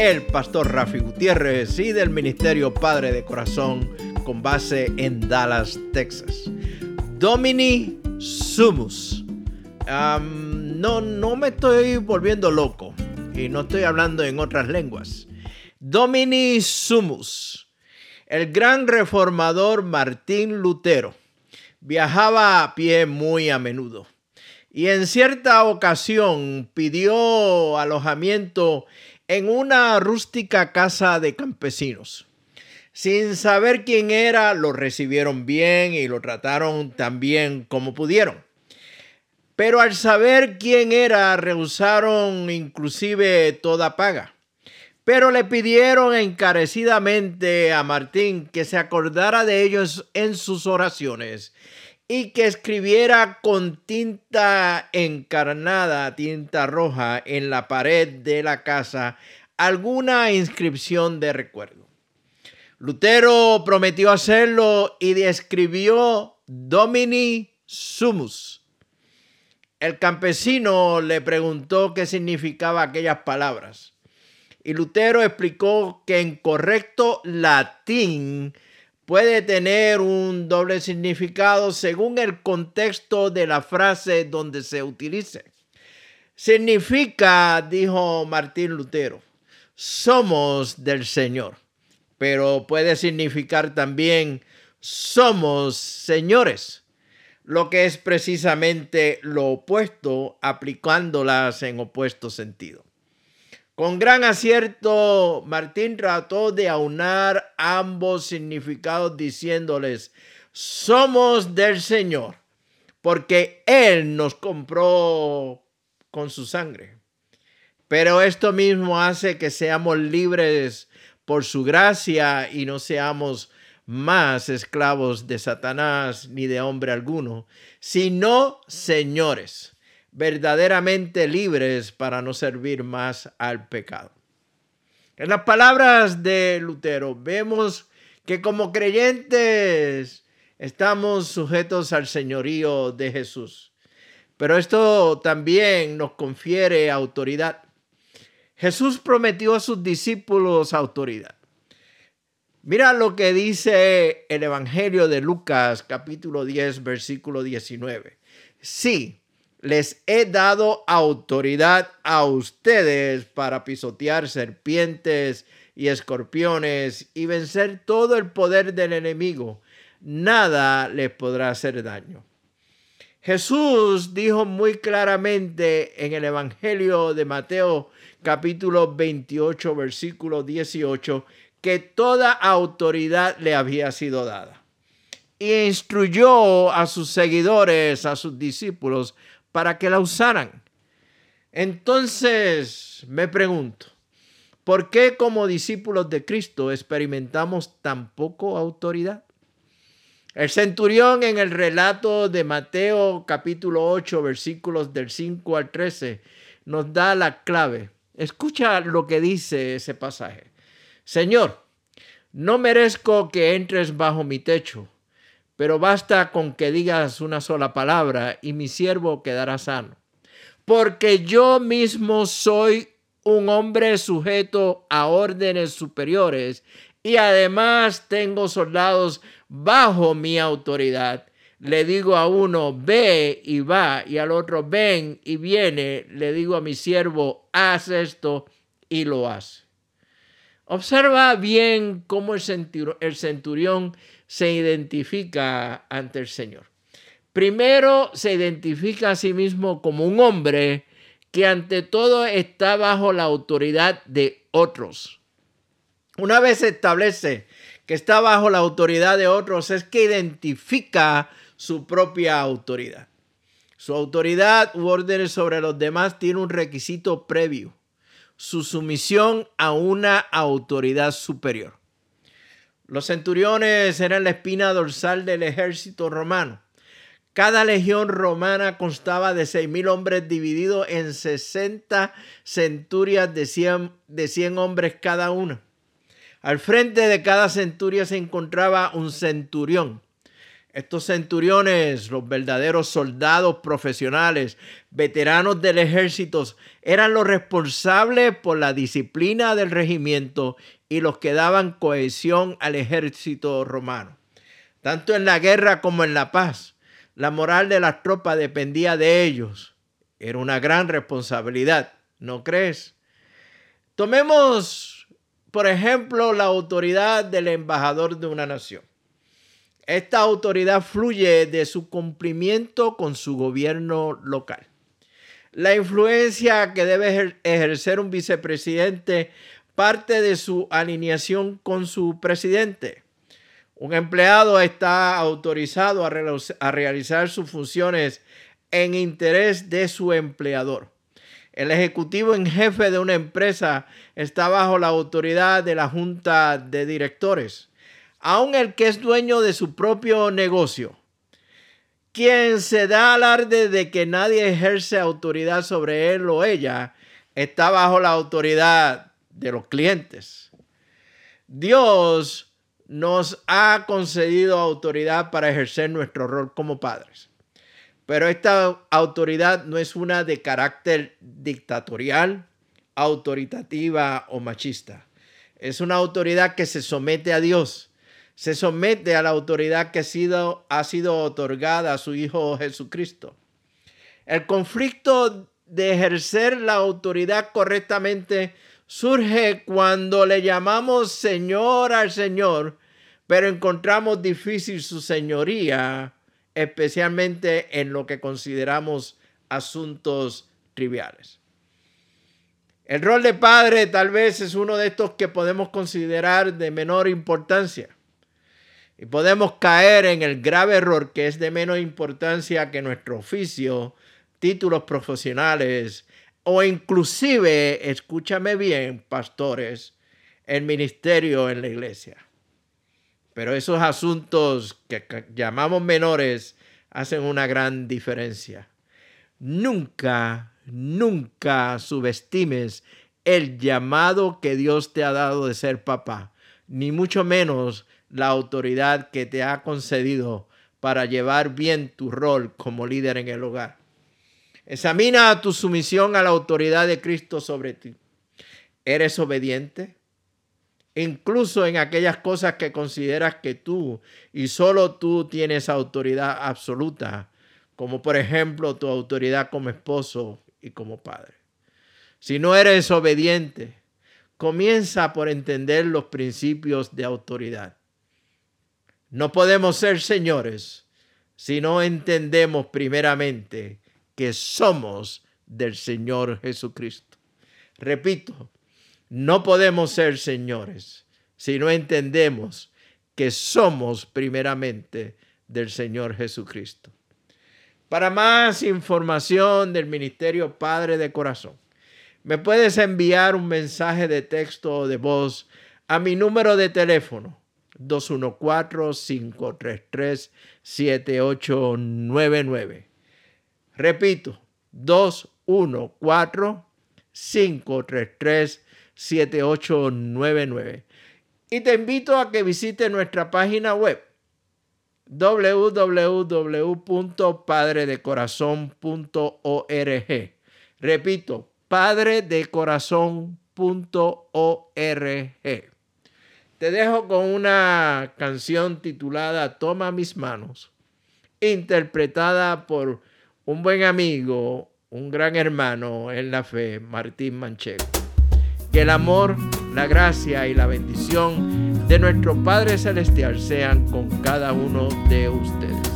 el pastor Rafi Gutiérrez y del Ministerio Padre de Corazón con base en Dallas, Texas. Domini Sumus. no, no me estoy volviendo loco y no estoy hablando en otras lenguas. Domini Sumus. El gran reformador Martín Lutero viajaba a pie muy a menudo y en cierta ocasión pidió alojamiento en una rústica casa de campesinos. Sin saber quién era, lo recibieron bien y lo trataron tan bien como pudieron. Pero al saber quién era, rehusaron inclusive toda paga. Pero le pidieron encarecidamente a Martín que se acordara de ellos en sus oraciones y que escribiera con tinta encarnada, tinta roja, en la pared de la casa alguna inscripción de recuerdo. Lutero prometió hacerlo y describió Domini Sumus. El campesino le preguntó qué significaba aquellas palabras. Y Lutero explicó que en correcto latín puede tener un doble significado según el contexto de la frase donde se utilice. Significa, dijo Martín Lutero, somos del Señor, pero puede significar también somos señores, lo que es precisamente lo opuesto aplicándolas en opuesto sentido. Con gran acierto, Martín trató de aunar ambos significados diciéndoles, somos del Señor, porque Él nos compró con su sangre. Pero esto mismo hace que seamos libres por su gracia y no seamos más esclavos de Satanás ni de hombre alguno, sino señores verdaderamente libres para no servir más al pecado. En las palabras de Lutero vemos que como creyentes estamos sujetos al señorío de Jesús. Pero esto también nos confiere autoridad. Jesús prometió a sus discípulos autoridad. Mira lo que dice el Evangelio de Lucas capítulo 10 versículo 19. Sí, les he dado autoridad a ustedes para pisotear serpientes y escorpiones y vencer todo el poder del enemigo. Nada les podrá hacer daño. Jesús dijo muy claramente en el Evangelio de Mateo capítulo 28 versículo 18 que toda autoridad le había sido dada. Y instruyó a sus seguidores, a sus discípulos, para que la usaran. Entonces me pregunto, ¿por qué como discípulos de Cristo experimentamos tan poco autoridad? El centurión en el relato de Mateo capítulo 8 versículos del 5 al 13 nos da la clave. Escucha lo que dice ese pasaje. Señor, no merezco que entres bajo mi techo pero basta con que digas una sola palabra y mi siervo quedará sano. Porque yo mismo soy un hombre sujeto a órdenes superiores y además tengo soldados bajo mi autoridad. Le digo a uno, ve y va, y al otro, ven y viene. Le digo a mi siervo, haz esto y lo hace. Observa bien cómo el centurión se identifica ante el Señor. Primero se identifica a sí mismo como un hombre que ante todo está bajo la autoridad de otros. Una vez se establece que está bajo la autoridad de otros, es que identifica su propia autoridad. Su autoridad u órdenes sobre los demás tiene un requisito previo su sumisión a una autoridad superior. Los centuriones eran la espina dorsal del ejército romano. Cada legión romana constaba de 6.000 hombres divididos en 60 centurias de 100, de 100 hombres cada una. Al frente de cada centuria se encontraba un centurión. Estos centuriones, los verdaderos soldados profesionales, veteranos del ejército, eran los responsables por la disciplina del regimiento y los que daban cohesión al ejército romano. Tanto en la guerra como en la paz, la moral de las tropas dependía de ellos. Era una gran responsabilidad, ¿no crees? Tomemos, por ejemplo, la autoridad del embajador de una nación. Esta autoridad fluye de su cumplimiento con su gobierno local. La influencia que debe ejercer un vicepresidente parte de su alineación con su presidente. Un empleado está autorizado a, realizar sus funciones en interés de su empleador. El ejecutivo en jefe de una empresa está bajo la autoridad de la junta de directores aun el que es dueño de su propio negocio, quien se da alarde de que nadie ejerce autoridad sobre él o ella, está bajo la autoridad de los clientes. Dios nos ha concedido autoridad para ejercer nuestro rol como padres. Pero esta autoridad no es una de carácter dictatorial, autoritativa o machista. Es una autoridad que se somete a Dios se somete a la autoridad que ha sido, ha sido otorgada a su Hijo Jesucristo. El conflicto de ejercer la autoridad correctamente surge cuando le llamamos Señor al Señor, pero encontramos difícil su señoría, especialmente en lo que consideramos asuntos triviales. El rol de padre tal vez es uno de estos que podemos considerar de menor importancia. Y podemos caer en el grave error que es de menos importancia que nuestro oficio, títulos profesionales o inclusive, escúchame bien, pastores, el ministerio en la iglesia. Pero esos asuntos que llamamos menores hacen una gran diferencia. Nunca, nunca subestimes el llamado que Dios te ha dado de ser papá, ni mucho menos la autoridad que te ha concedido para llevar bien tu rol como líder en el hogar. Examina tu sumisión a la autoridad de Cristo sobre ti. ¿Eres obediente? Incluso en aquellas cosas que consideras que tú y solo tú tienes autoridad absoluta, como por ejemplo tu autoridad como esposo y como padre. Si no eres obediente, comienza por entender los principios de autoridad. No podemos ser señores si no entendemos primeramente que somos del Señor Jesucristo. Repito, no podemos ser señores si no entendemos que somos primeramente del Señor Jesucristo. Para más información del Ministerio Padre de Corazón, me puedes enviar un mensaje de texto o de voz a mi número de teléfono 214-533-7899. Repito, 214-533-7899. Y te invito a que visites nuestra página web www.padredecorazon.org. Repito, padredecorazon.org. Te dejo con una canción titulada Toma mis manos, interpretada por un buen amigo, un gran hermano en la fe, Martín Manchego. Que el amor, la gracia y la bendición de nuestro Padre Celestial sean con cada uno de ustedes.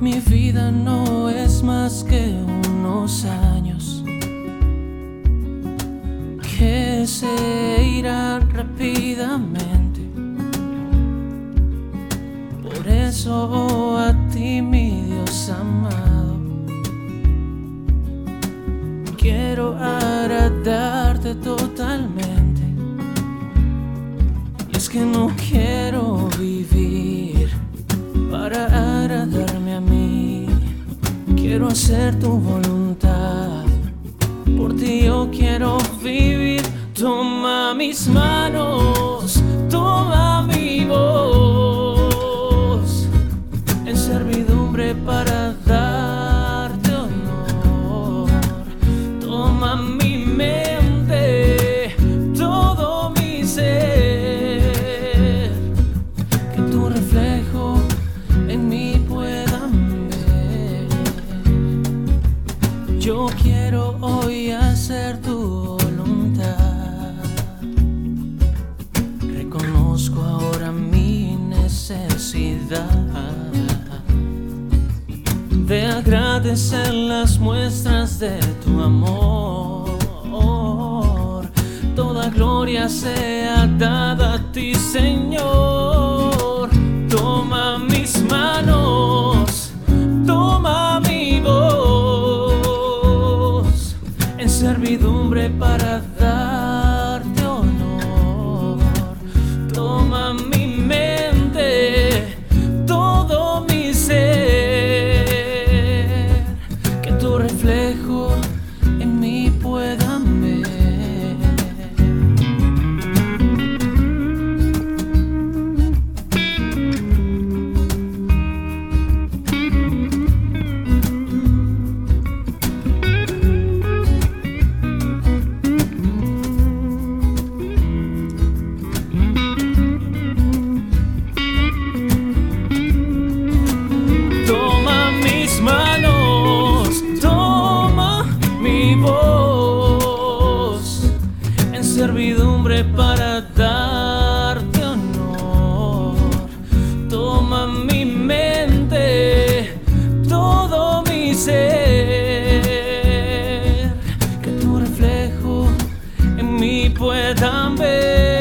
Mi vida no es más que unos años que se irá rápidamente. a ti, mi Dios amado. Quiero agradarte totalmente. Y es que no quiero vivir para agradarme a mí. Quiero hacer tu voluntad. Por ti yo quiero vivir. Toma mis manos, toma mi voz. Amor. Toda gloria sea dada a ti, Señor. também.